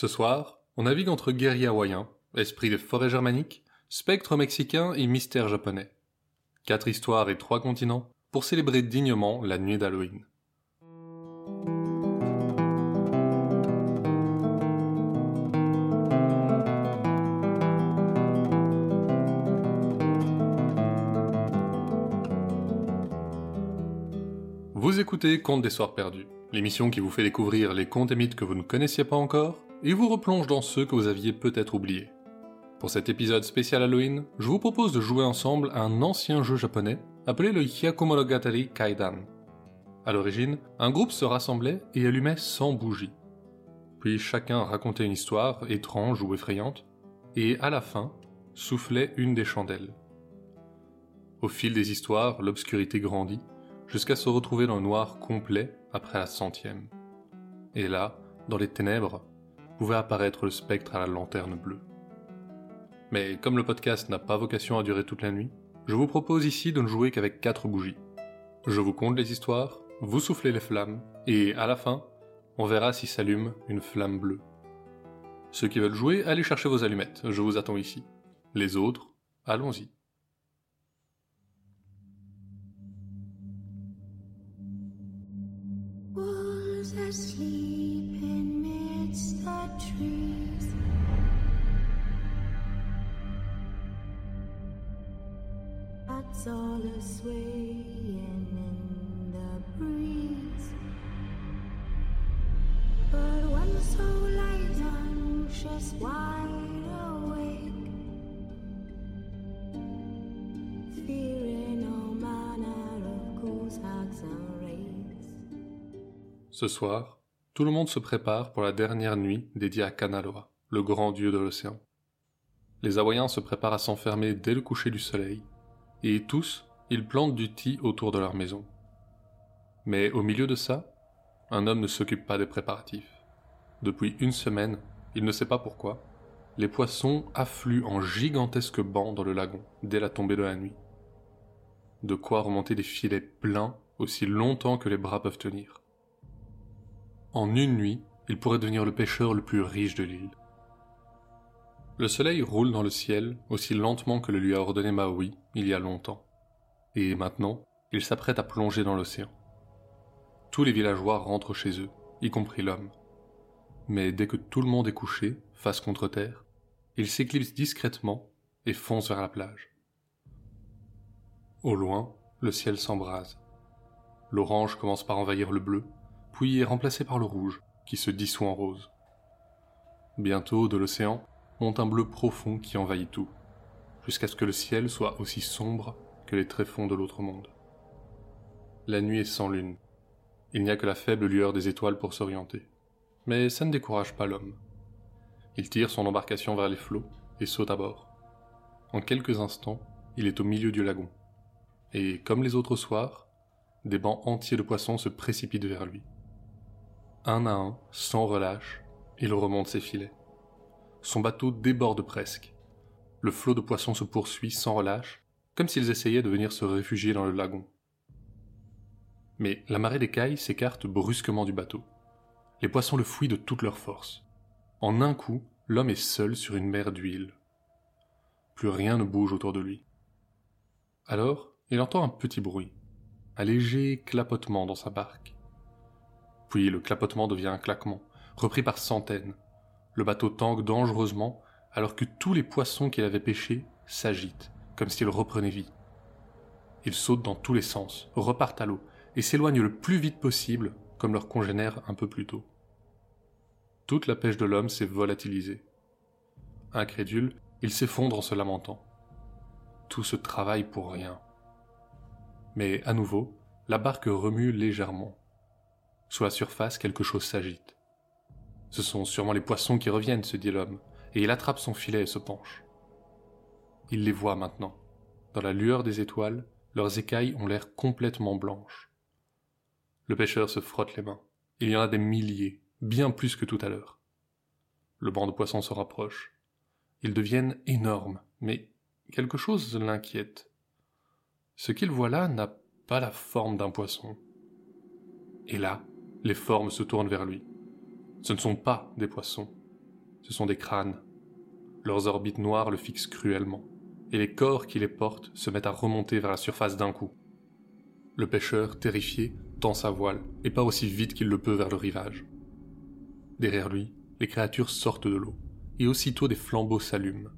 Ce soir, on navigue entre guerriers hawaïens, esprits des forêts germaniques, spectres mexicains et mystères japonais. Quatre histoires et trois continents pour célébrer dignement la nuit d'Halloween. Vous écoutez Contes des Soirs Perdus, l'émission qui vous fait découvrir les contes et mythes que vous ne connaissiez pas encore et vous replonge dans ceux que vous aviez peut-être oubliés. Pour cet épisode spécial Halloween, je vous propose de jouer ensemble à un ancien jeu japonais appelé le Hyakumonogatari Kaidan. À l'origine, un groupe se rassemblait et allumait 100 bougies. Puis chacun racontait une histoire étrange ou effrayante, et à la fin, soufflait une des chandelles. Au fil des histoires, l'obscurité grandit, jusqu'à se retrouver dans le noir complet après la centième. Et là, dans les ténèbres, pouvait apparaître le spectre à la lanterne bleue. Mais comme le podcast n'a pas vocation à durer toute la nuit, je vous propose ici de ne jouer qu'avec quatre bougies. Je vous conte les histoires, vous soufflez les flammes, et à la fin, on verra si s'allume une flamme bleue. Ceux qui veulent jouer, allez chercher vos allumettes, je vous attends ici. Les autres, allons-y. Ce soir, tout le monde se prépare pour la dernière nuit dédiée à Kanaloa, le grand dieu de l'océan. Les Hawaïens se préparent à s'enfermer dès le coucher du soleil, et tous, ils plantent du thé autour de leur maison. Mais au milieu de ça, un homme ne s'occupe pas des préparatifs. Depuis une semaine, il ne sait pas pourquoi, les poissons affluent en gigantesques bancs dans le lagon dès la tombée de la nuit. De quoi remonter des filets pleins aussi longtemps que les bras peuvent tenir. En une nuit, il pourrait devenir le pêcheur le plus riche de l'île. Le soleil roule dans le ciel aussi lentement que le lui a ordonné Maui il y a longtemps. Et maintenant, il s'apprête à plonger dans l'océan. Tous les villageois rentrent chez eux, y compris l'homme. Mais dès que tout le monde est couché, face contre terre, il s'éclipse discrètement et fonce vers la plage. Au loin, le ciel s'embrase. L'orange commence par envahir le bleu, puis est remplacé par le rouge, qui se dissout en rose. Bientôt, de l'océan, monte un bleu profond qui envahit tout, jusqu'à ce que le ciel soit aussi sombre que les tréfonds de l'autre monde. La nuit est sans lune. Il n'y a que la faible lueur des étoiles pour s'orienter. Mais ça ne décourage pas l'homme. Il tire son embarcation vers les flots et saute à bord. En quelques instants, il est au milieu du lagon. Et comme les autres soirs, des bancs entiers de poissons se précipitent vers lui. Un à un, sans relâche, il remonte ses filets. Son bateau déborde presque. Le flot de poissons se poursuit sans relâche, comme s'ils essayaient de venir se réfugier dans le lagon. Mais la marée d'écailles s'écarte brusquement du bateau. Les poissons le fouillent de toute leur force. En un coup, l'homme est seul sur une mer d'huile. Plus rien ne bouge autour de lui. Alors, il entend un petit bruit, un léger clapotement dans sa barque. Puis le clapotement devient un claquement, repris par centaines. Le bateau tangue dangereusement alors que tous les poissons qu'il avait pêchés s'agitent, comme s'ils reprenaient vie. Ils sautent dans tous les sens, repartent à l'eau, et s'éloignent le plus vite possible, comme leurs congénères un peu plus tôt. Toute la pêche de l'homme s'est volatilisée. Incrédule, il s'effondre en se lamentant. Tout ce travail pour rien. Mais à nouveau, la barque remue légèrement. Sous la surface, quelque chose s'agite. Ce sont sûrement les poissons qui reviennent, se dit l'homme, et il attrape son filet et se penche. Il les voit maintenant. Dans la lueur des étoiles, leurs écailles ont l'air complètement blanches. Le pêcheur se frotte les mains. Il y en a des milliers, bien plus que tout à l'heure. Le banc de poissons se rapproche. Ils deviennent énormes, mais quelque chose l'inquiète. Ce qu'il voit là n'a pas la forme d'un poisson. Et là, les formes se tournent vers lui. Ce ne sont pas des poissons. Ce sont des crânes. Leurs orbites noires le fixent cruellement, et les corps qui les portent se mettent à remonter vers la surface d'un coup. Le pêcheur, terrifié, tend sa voile, et pas aussi vite qu'il le peut vers le rivage. Derrière lui, les créatures sortent de l'eau, et aussitôt des flambeaux s'allument.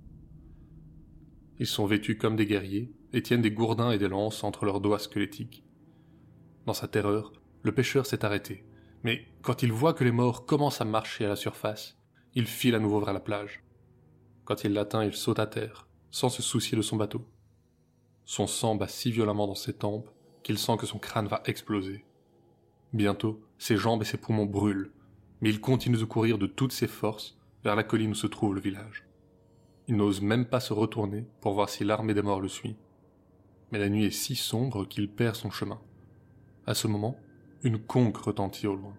Ils sont vêtus comme des guerriers, et tiennent des gourdins et des lances entre leurs doigts squelettiques. Dans sa terreur, le pêcheur s'est arrêté, mais quand il voit que les morts commencent à marcher à la surface, il file à nouveau vers la plage. Quand il l'atteint, il saute à terre, sans se soucier de son bateau. Son sang bat si violemment dans ses tempes qu'il sent que son crâne va exploser. Bientôt, ses jambes et ses poumons brûlent, mais il continue de courir de toutes ses forces vers la colline où se trouve le village. Il n'ose même pas se retourner pour voir si l'armée des morts le suit. Mais la nuit est si sombre qu'il perd son chemin. À ce moment, une conque retentit au loin.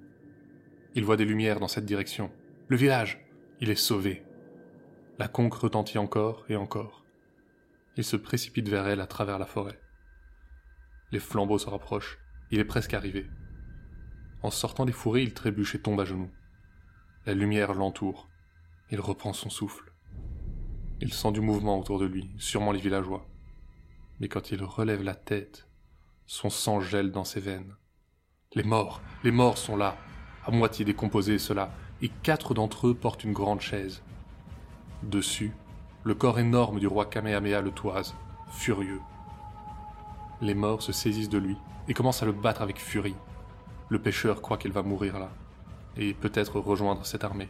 Il voit des lumières dans cette direction. Le village Il est sauvé. La conque retentit encore et encore. Il se précipite vers elle à travers la forêt. Les flambeaux se rapprochent. Il est presque arrivé. En sortant des fourrés, il trébuche et tombe à genoux. La lumière l'entoure. Il reprend son souffle. Il sent du mouvement autour de lui, sûrement les villageois. Mais quand il relève la tête, son sang gèle dans ses veines. Les morts, les morts sont là, à moitié décomposés ceux-là, et quatre d'entre eux portent une grande chaise. Dessus, le corps énorme du roi Kamehameha le toise, furieux. Les morts se saisissent de lui et commencent à le battre avec furie. Le pêcheur croit qu'il va mourir là, et peut-être rejoindre cette armée.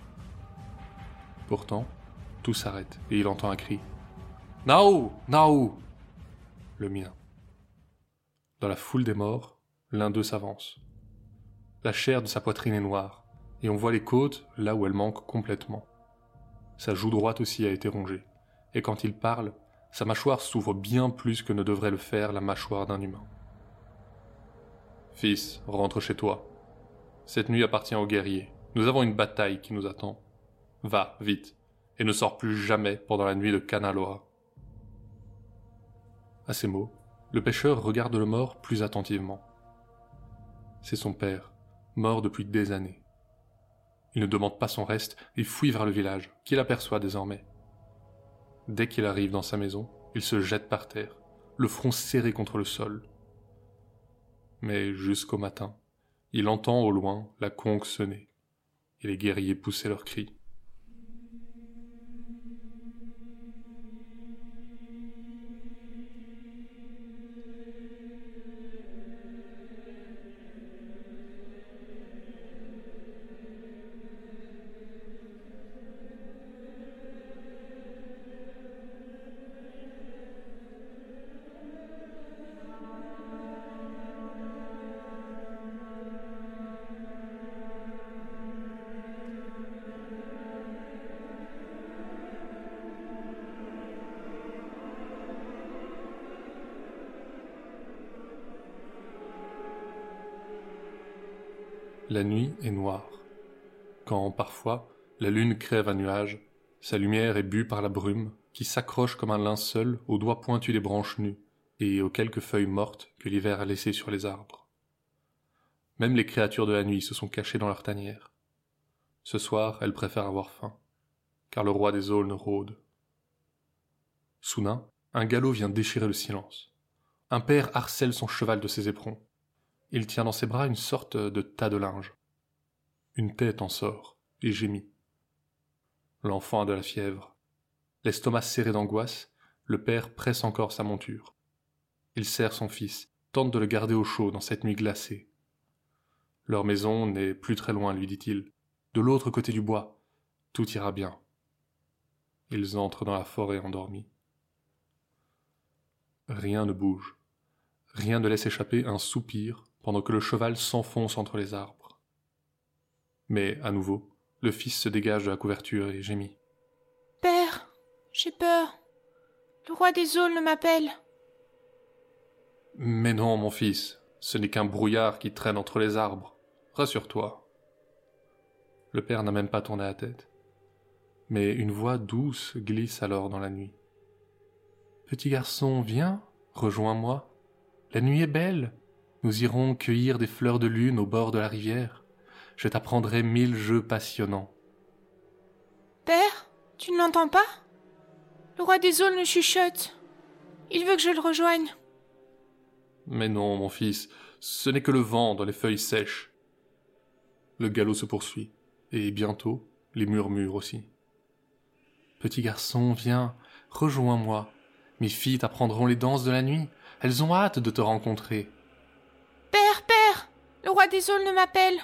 Pourtant, tout s'arrête et il entend un cri. Nao Nao Le mien. Dans la foule des morts, l'un d'eux s'avance. La chair de sa poitrine est noire, et on voit les côtes là où elles manquent complètement. Sa joue droite aussi a été rongée, et quand il parle, sa mâchoire s'ouvre bien plus que ne devrait le faire la mâchoire d'un humain. Fils, rentre chez toi. Cette nuit appartient aux guerriers. Nous avons une bataille qui nous attend. Va, vite, et ne sors plus jamais pendant la nuit de Kanaloa. À ces mots, le pêcheur regarde le mort plus attentivement. C'est son père, mort depuis des années. Il ne demande pas son reste et fuit vers le village, qu'il aperçoit désormais. Dès qu'il arrive dans sa maison, il se jette par terre, le front serré contre le sol. Mais jusqu'au matin, il entend au loin la conque sonner, et les guerriers pousser leurs cris. La nuit est noire. Quand, parfois, la lune crève un nuage, sa lumière est bue par la brume qui s'accroche comme un linceul aux doigts pointus des branches nues et aux quelques feuilles mortes que l'hiver a laissées sur les arbres. Même les créatures de la nuit se sont cachées dans leur tanière. Ce soir, elles préfèrent avoir faim, car le roi des aulnes rôde. Soudain, un galop vient déchirer le silence. Un père harcèle son cheval de ses éperons. Il tient dans ses bras une sorte de tas de linge. Une tête en sort et gémit. L'enfant a de la fièvre. L'estomac serré d'angoisse, le père presse encore sa monture. Il serre son fils, tente de le garder au chaud dans cette nuit glacée. Leur maison n'est plus très loin, lui dit-il. De l'autre côté du bois. Tout ira bien. Ils entrent dans la forêt endormis. Rien ne bouge. Rien ne laisse échapper un soupir pendant que le cheval s'enfonce entre les arbres. Mais, à nouveau, le fils se dégage de la couverture et gémit. Père, j'ai peur. Le roi des aulnes m'appelle. Mais non, mon fils, ce n'est qu'un brouillard qui traîne entre les arbres. Rassure-toi. Le père n'a même pas tourné la tête. Mais une voix douce glisse alors dans la nuit. Petit garçon, viens, rejoins-moi. La nuit est belle. Nous irons cueillir des fleurs de lune au bord de la rivière. Je t'apprendrai mille jeux passionnants. Père Tu ne l'entends pas? Le roi des aulnes chuchote. Il veut que je le rejoigne. Mais non, mon fils, ce n'est que le vent dans les feuilles sèches. Le galop se poursuit, et bientôt les murmures aussi. Petit garçon, viens, rejoins-moi. Mes filles t'apprendront les danses de la nuit. Elles ont hâte de te rencontrer. Le roi des aulnes m'appelle.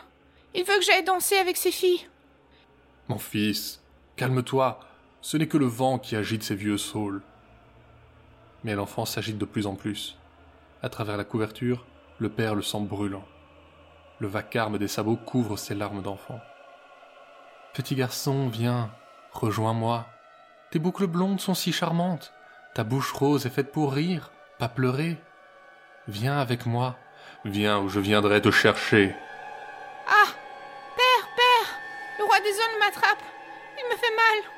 Il veut que j'aille danser avec ses filles. Mon fils, calme-toi. Ce n'est que le vent qui agite ces vieux saules. Mais l'enfant s'agite de plus en plus. À travers la couverture, le père le sent brûlant. Le vacarme des sabots couvre ses larmes d'enfant. Petit garçon, viens, rejoins-moi. Tes boucles blondes sont si charmantes. Ta bouche rose est faite pour rire, pas pleurer. Viens avec moi. Viens ou je viendrai te chercher. Ah Père, père Le roi des aulnes m'attrape. Il me fait mal.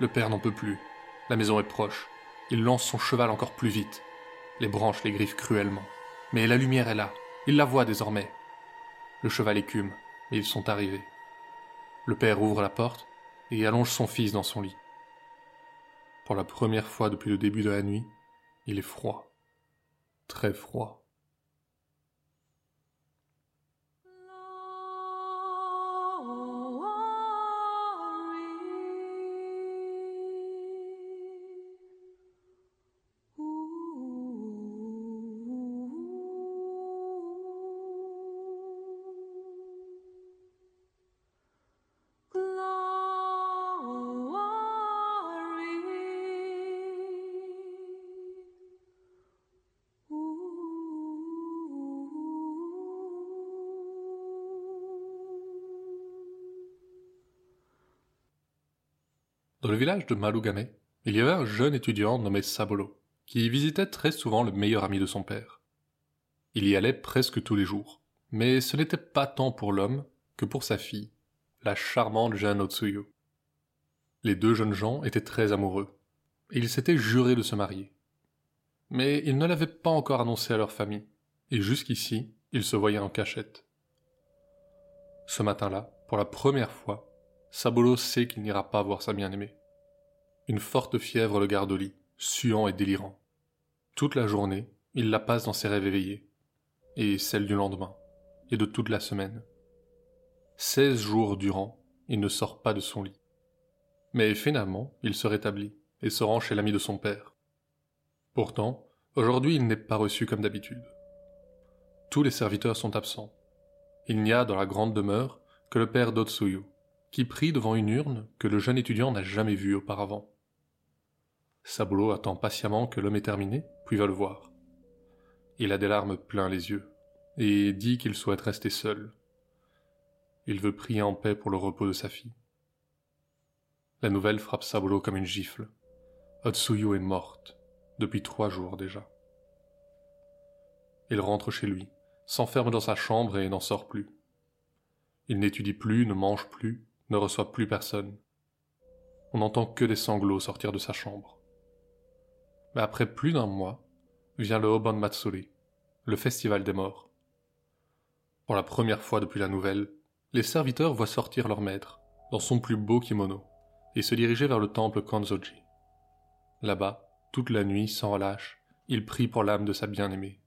Le père n'en peut plus. La maison est proche. Il lance son cheval encore plus vite. Les branches les griffent cruellement. Mais la lumière est là. Il la voit désormais. Le cheval écume, mais ils sont arrivés. Le père ouvre la porte et allonge son fils dans son lit. Pour la première fois depuis le début de la nuit, il est froid. Très froid. Dans le village de Malugame, il y avait un jeune étudiant nommé Sabolo, qui visitait très souvent le meilleur ami de son père. Il y allait presque tous les jours, mais ce n'était pas tant pour l'homme que pour sa fille, la charmante Jeanne Otsuyo. Les deux jeunes gens étaient très amoureux, et ils s'étaient jurés de se marier. Mais ils ne l'avaient pas encore annoncé à leur famille, et jusqu'ici, ils se voyaient en cachette. Ce matin-là, pour la première fois, Sabolo sait qu'il n'ira pas voir sa bien-aimée. Une forte fièvre le garde au lit, suant et délirant. Toute la journée, il la passe dans ses rêves éveillés, et celle du lendemain, et de toute la semaine. Seize jours durant, il ne sort pas de son lit. Mais finalement, il se rétablit, et se rend chez l'ami de son père. Pourtant, aujourd'hui il n'est pas reçu comme d'habitude. Tous les serviteurs sont absents. Il n'y a dans la grande demeure que le père d'Otsuyu, qui prie devant une urne que le jeune étudiant n'a jamais vue auparavant. Sabolo attend patiemment que l'homme ait terminé, puis va le voir. Il a des larmes plein les yeux, et dit qu'il souhaite rester seul. Il veut prier en paix pour le repos de sa fille. La nouvelle frappe Sabolo comme une gifle. Otsuyu est morte, depuis trois jours déjà. Il rentre chez lui, s'enferme dans sa chambre et n'en sort plus. Il n'étudie plus, ne mange plus, reçoit plus personne. On n'entend que des sanglots sortir de sa chambre. Mais après plus d'un mois, vient le Obon Matsuri, le festival des morts. Pour la première fois depuis la nouvelle, les serviteurs voient sortir leur maître, dans son plus beau kimono, et se diriger vers le temple Kanzoji. Là-bas, toute la nuit, sans relâche, il prie pour l'âme de sa bien-aimée.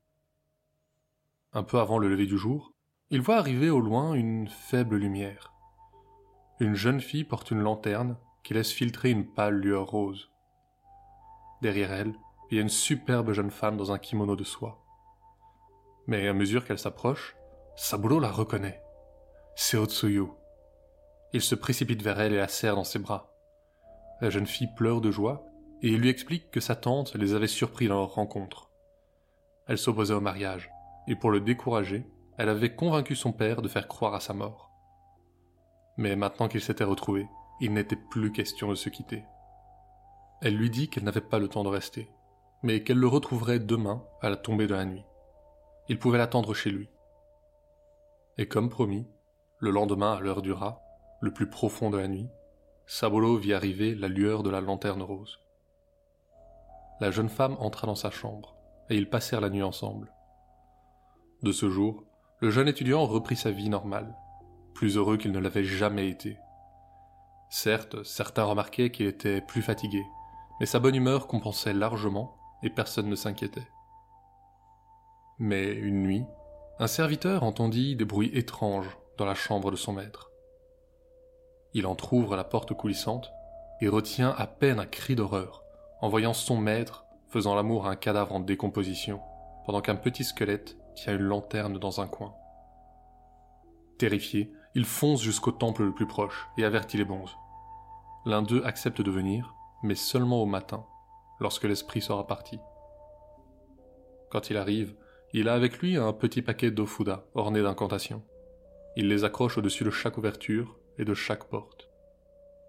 Un peu avant le lever du jour, il voit arriver au loin une faible lumière. Une jeune fille porte une lanterne qui laisse filtrer une pâle lueur rose. Derrière elle, il y a une superbe jeune femme dans un kimono de soie. Mais à mesure qu'elle s'approche, Saburo la reconnaît. C'est Otsuyu. Il se précipite vers elle et la serre dans ses bras. La jeune fille pleure de joie et lui explique que sa tante les avait surpris dans leur rencontre. Elle s'opposait au mariage, et pour le décourager, elle avait convaincu son père de faire croire à sa mort. Mais maintenant qu'ils s'étaient retrouvés, il n'était plus question de se quitter. Elle lui dit qu'elle n'avait pas le temps de rester, mais qu'elle le retrouverait demain à la tombée de la nuit. Il pouvait l'attendre chez lui. Et comme promis, le lendemain à l'heure du rat, le plus profond de la nuit, Sabolo vit arriver la lueur de la lanterne rose. La jeune femme entra dans sa chambre, et ils passèrent la nuit ensemble. De ce jour, le jeune étudiant reprit sa vie normale, plus heureux qu'il ne l'avait jamais été. Certes, certains remarquaient qu'il était plus fatigué, mais sa bonne humeur compensait largement et personne ne s'inquiétait. Mais une nuit, un serviteur entendit des bruits étranges dans la chambre de son maître. Il entr'ouvre la porte coulissante et retient à peine un cri d'horreur en voyant son maître faisant l'amour à un cadavre en décomposition, pendant qu'un petit squelette tient une lanterne dans un coin. Terrifié, il fonce jusqu'au temple le plus proche et avertit les bonzes. L'un d'eux accepte de venir, mais seulement au matin, lorsque l'esprit sera parti. Quand il arrive, il a avec lui un petit paquet d'ofuda orné d'incantations. Il les accroche au-dessus de chaque ouverture et de chaque porte.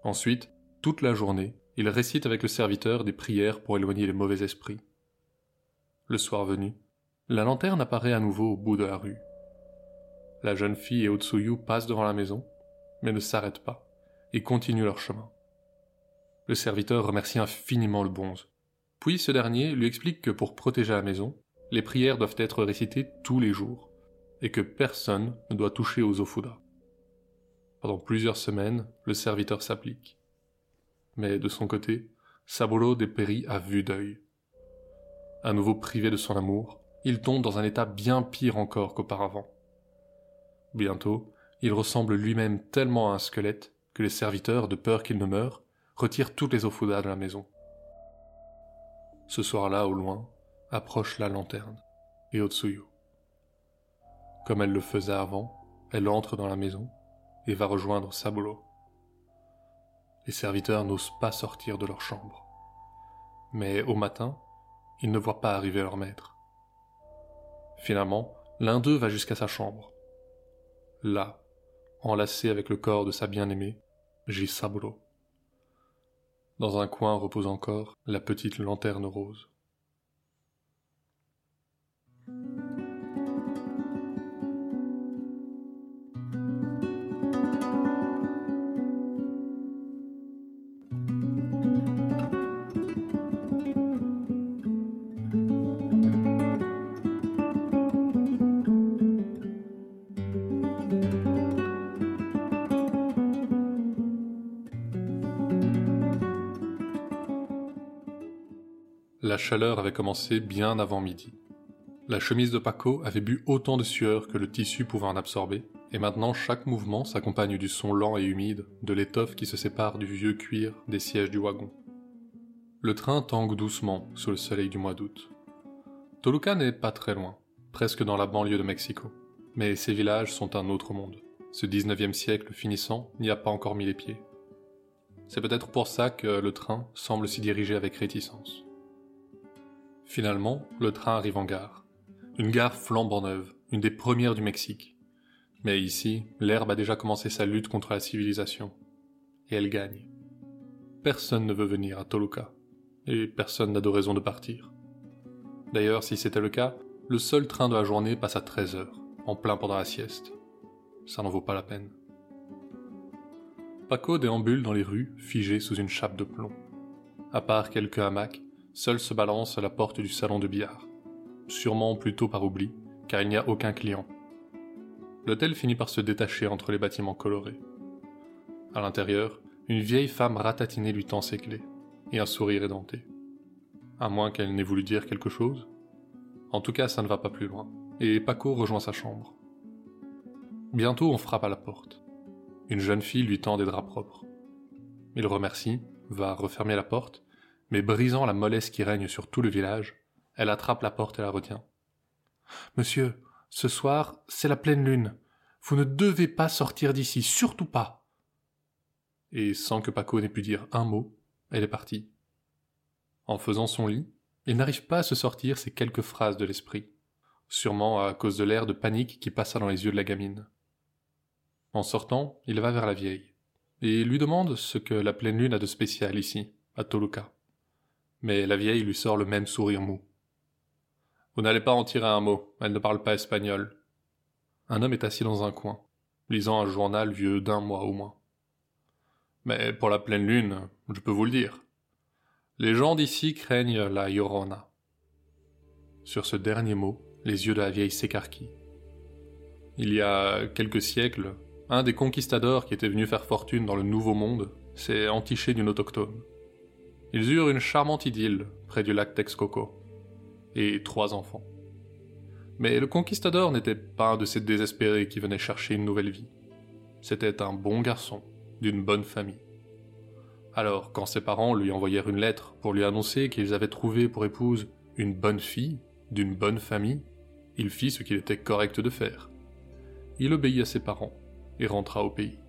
Ensuite, toute la journée, il récite avec le serviteur des prières pour éloigner les mauvais esprits. Le soir venu, la lanterne apparaît à nouveau au bout de la rue. La jeune fille et Otsuyu passent devant la maison, mais ne s'arrêtent pas, et continuent leur chemin. Le serviteur remercie infiniment le bonze. Puis ce dernier lui explique que pour protéger la maison, les prières doivent être récitées tous les jours, et que personne ne doit toucher aux ofuda. Pendant plusieurs semaines, le serviteur s'applique. Mais de son côté, Saburo dépérit à vue d'œil. À nouveau privé de son amour, il tombe dans un état bien pire encore qu'auparavant. Bientôt, il ressemble lui-même tellement à un squelette que les serviteurs, de peur qu'il ne meure, retirent toutes les ofudas de la maison. Ce soir-là, au loin, approche la lanterne et Otsuyu. Comme elle le faisait avant, elle entre dans la maison et va rejoindre Saburo. Les serviteurs n'osent pas sortir de leur chambre. Mais au matin, ils ne voient pas arriver leur maître. Finalement, l'un d'eux va jusqu'à sa chambre. Là, enlacé avec le corps de sa bien-aimée, gît Saburo. Dans un coin repose encore la petite lanterne rose. La chaleur avait commencé bien avant midi. La chemise de Paco avait bu autant de sueur que le tissu pouvait en absorber, et maintenant chaque mouvement s'accompagne du son lent et humide de l'étoffe qui se sépare du vieux cuir des sièges du wagon. Le train tangue doucement sous le soleil du mois d'août. Toluca n'est pas très loin, presque dans la banlieue de Mexico, mais ces villages sont un autre monde. Ce 19e siècle finissant n'y a pas encore mis les pieds. C'est peut-être pour ça que le train semble s'y diriger avec réticence. Finalement, le train arrive en gare. Une gare flambant neuve, une des premières du Mexique. Mais ici, l'herbe a déjà commencé sa lutte contre la civilisation. Et elle gagne. Personne ne veut venir à Toluca. Et personne n'a de raison de partir. D'ailleurs, si c'était le cas, le seul train de la journée passe à 13 heures, en plein pendant la sieste. Ça n'en vaut pas la peine. Paco déambule dans les rues, figé sous une chape de plomb. À part quelques hamacs, seul se balance à la porte du salon de billard. Sûrement plutôt par oubli, car il n'y a aucun client. L'hôtel finit par se détacher entre les bâtiments colorés. À l'intérieur, une vieille femme ratatinée lui tend ses clés, et un sourire édenté. À moins qu'elle n'ait voulu dire quelque chose. En tout cas, ça ne va pas plus loin, et Paco rejoint sa chambre. Bientôt, on frappe à la porte. Une jeune fille lui tend des draps propres. Il remercie, va refermer la porte, mais brisant la mollesse qui règne sur tout le village, elle attrape la porte et la retient. Monsieur, ce soir, c'est la pleine lune. Vous ne devez pas sortir d'ici, surtout pas. Et sans que Paco n'ait pu dire un mot, elle est partie. En faisant son lit, il n'arrive pas à se sortir ces quelques phrases de l'esprit, sûrement à cause de l'air de panique qui passa dans les yeux de la gamine. En sortant, il va vers la vieille, et lui demande ce que la pleine lune a de spécial ici, à Toluca mais la vieille lui sort le même sourire mou. Vous n'allez pas en tirer un mot, elle ne parle pas espagnol. Un homme est assis dans un coin, lisant un journal vieux d'un mois au moins. Mais pour la pleine lune, je peux vous le dire. Les gens d'ici craignent la Llorona. Sur ce dernier mot, les yeux de la vieille s'écarquillent. Il y a quelques siècles, un des conquistadors qui était venu faire fortune dans le Nouveau Monde s'est entiché d'une autochtone. Ils eurent une charmante idylle près du lac Texcoco, et trois enfants. Mais le conquistador n'était pas un de ces désespérés qui venaient chercher une nouvelle vie. C'était un bon garçon, d'une bonne famille. Alors, quand ses parents lui envoyèrent une lettre pour lui annoncer qu'ils avaient trouvé pour épouse une bonne fille, d'une bonne famille, il fit ce qu'il était correct de faire. Il obéit à ses parents et rentra au pays.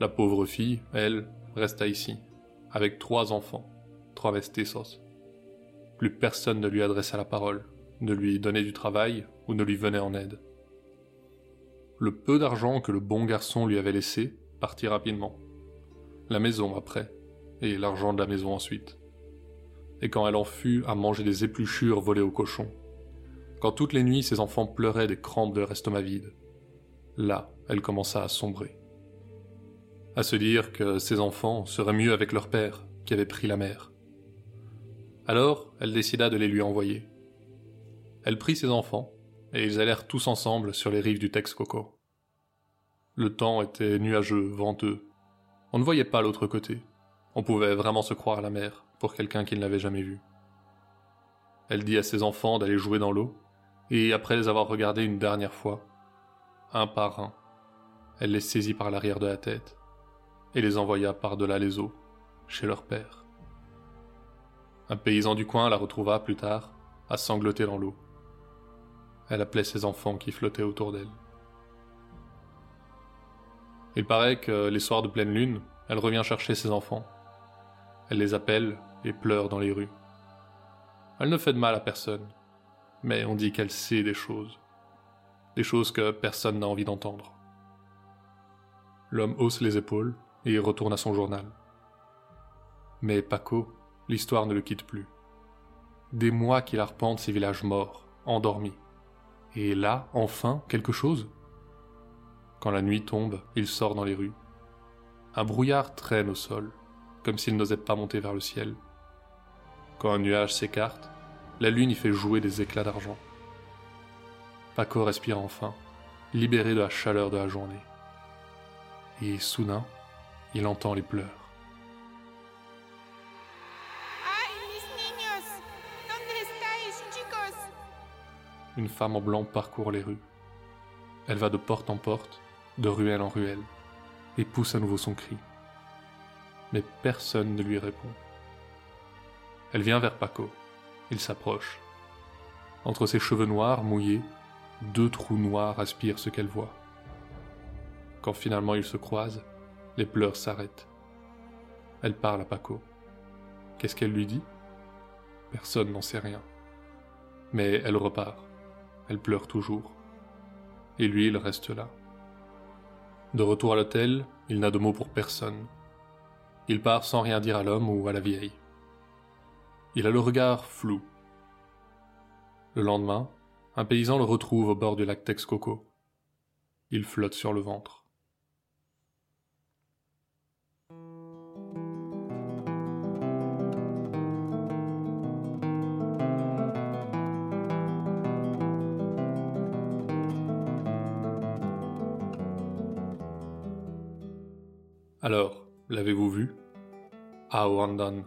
La pauvre fille, elle, resta ici, avec trois enfants, trois mestizos. Plus personne ne lui adressa la parole, ne lui donnait du travail ou ne lui venait en aide. Le peu d'argent que le bon garçon lui avait laissé partit rapidement. La maison après, et l'argent de la maison ensuite. Et quand elle en fut à manger des épluchures volées aux cochons, quand toutes les nuits ses enfants pleuraient des crampes de leur estomac vide, là, elle commença à sombrer. À se dire que ses enfants seraient mieux avec leur père, qui avait pris la mer. Alors, elle décida de les lui envoyer. Elle prit ses enfants, et ils allèrent tous ensemble sur les rives du Texcoco. Le temps était nuageux, venteux. On ne voyait pas l'autre côté. On pouvait vraiment se croire à la mer, pour quelqu'un qui ne l'avait jamais vue. Elle dit à ses enfants d'aller jouer dans l'eau, et après les avoir regardés une dernière fois, un par un, elle les saisit par l'arrière de la tête, et les envoya par-delà les eaux, chez leur père. Un paysan du coin la retrouva plus tard, à sangloter dans l'eau. Elle appelait ses enfants qui flottaient autour d'elle. Il paraît que les soirs de pleine lune, elle revient chercher ses enfants. Elle les appelle et pleure dans les rues. Elle ne fait de mal à personne, mais on dit qu'elle sait des choses. Des choses que personne n'a envie d'entendre. L'homme hausse les épaules et retourne à son journal. Mais Paco, l'histoire ne le quitte plus. Des mois qu'il arpente ces villages morts, endormis. Et là, enfin, quelque chose? Quand la nuit tombe, il sort dans les rues. Un brouillard traîne au sol, comme s'il n'osait pas monter vers le ciel. Quand un nuage s'écarte, la lune y fait jouer des éclats d'argent. Paco respire enfin, libéré de la chaleur de la journée. Et soudain, il entend les pleurs. Une femme en blanc parcourt les rues. Elle va de porte en porte, de ruelle en ruelle, et pousse à nouveau son cri. Mais personne ne lui répond. Elle vient vers Paco. Il s'approche. Entre ses cheveux noirs mouillés, deux trous noirs aspirent ce qu'elle voit. Quand finalement ils se croisent, les pleurs s'arrêtent. Elle parle à Paco. Qu'est-ce qu'elle lui dit? Personne n'en sait rien. Mais elle repart. Elle pleure toujours. Et lui, il reste là. De retour à l'hôtel, il n'a de mots pour personne. Il part sans rien dire à l'homme ou à la vieille. Il a le regard flou. Le lendemain, un paysan le retrouve au bord du lac Texcoco. Il flotte sur le ventre. Alors, l'avez-vous vu? Aoandan,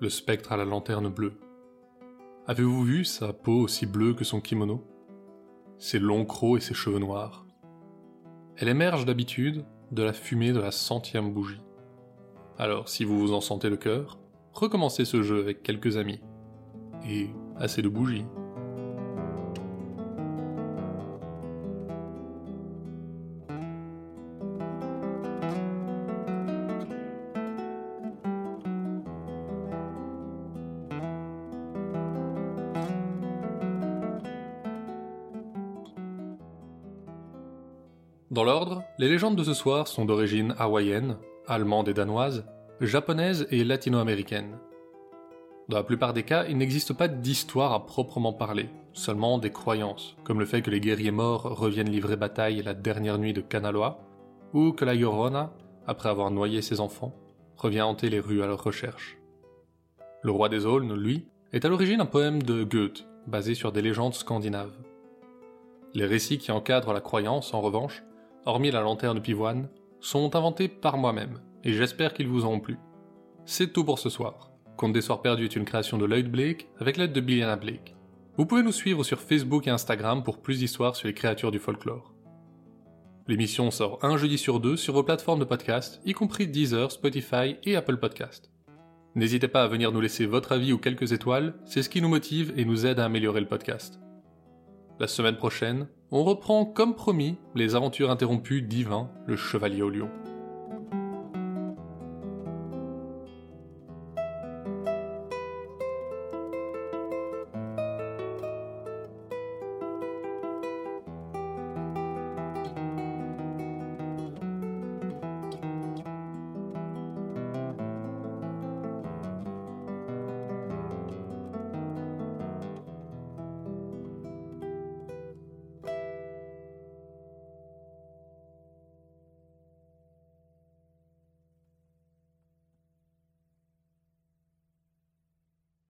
le spectre à la lanterne bleue. Avez-vous vu sa peau aussi bleue que son kimono? Ses longs crocs et ses cheveux noirs Elle émerge d'habitude de la fumée de la centième bougie. Alors, si vous vous en sentez le cœur, recommencez ce jeu avec quelques amis. Et assez de bougies. Les légendes de ce soir sont d'origine hawaïenne, allemande et danoise, japonaise et latino-américaine. Dans la plupart des cas, il n'existe pas d'histoire à proprement parler, seulement des croyances, comme le fait que les guerriers morts reviennent livrer bataille la dernière nuit de Kanaloa, ou que la Llorona, après avoir noyé ses enfants, revient hanter les rues à leur recherche. Le roi des aulnes, lui, est à l'origine un poème de Goethe, basé sur des légendes scandinaves. Les récits qui encadrent la croyance, en revanche, hormis la lanterne pivoine, sont inventés par moi-même, et j'espère qu'ils vous auront plu. C'est tout pour ce soir. Conte des Soirs Perdus est une création de Lloyd Blake avec l'aide de Billiana Blake. Vous pouvez nous suivre sur Facebook et Instagram pour plus d'histoires sur les créatures du folklore. L'émission sort un jeudi sur deux sur vos plateformes de podcast, y compris Deezer, Spotify et Apple Podcast. N'hésitez pas à venir nous laisser votre avis ou quelques étoiles, c'est ce qui nous motive et nous aide à améliorer le podcast. La semaine prochaine, on reprend comme promis les aventures interrompues d'Ivan, le chevalier au lion.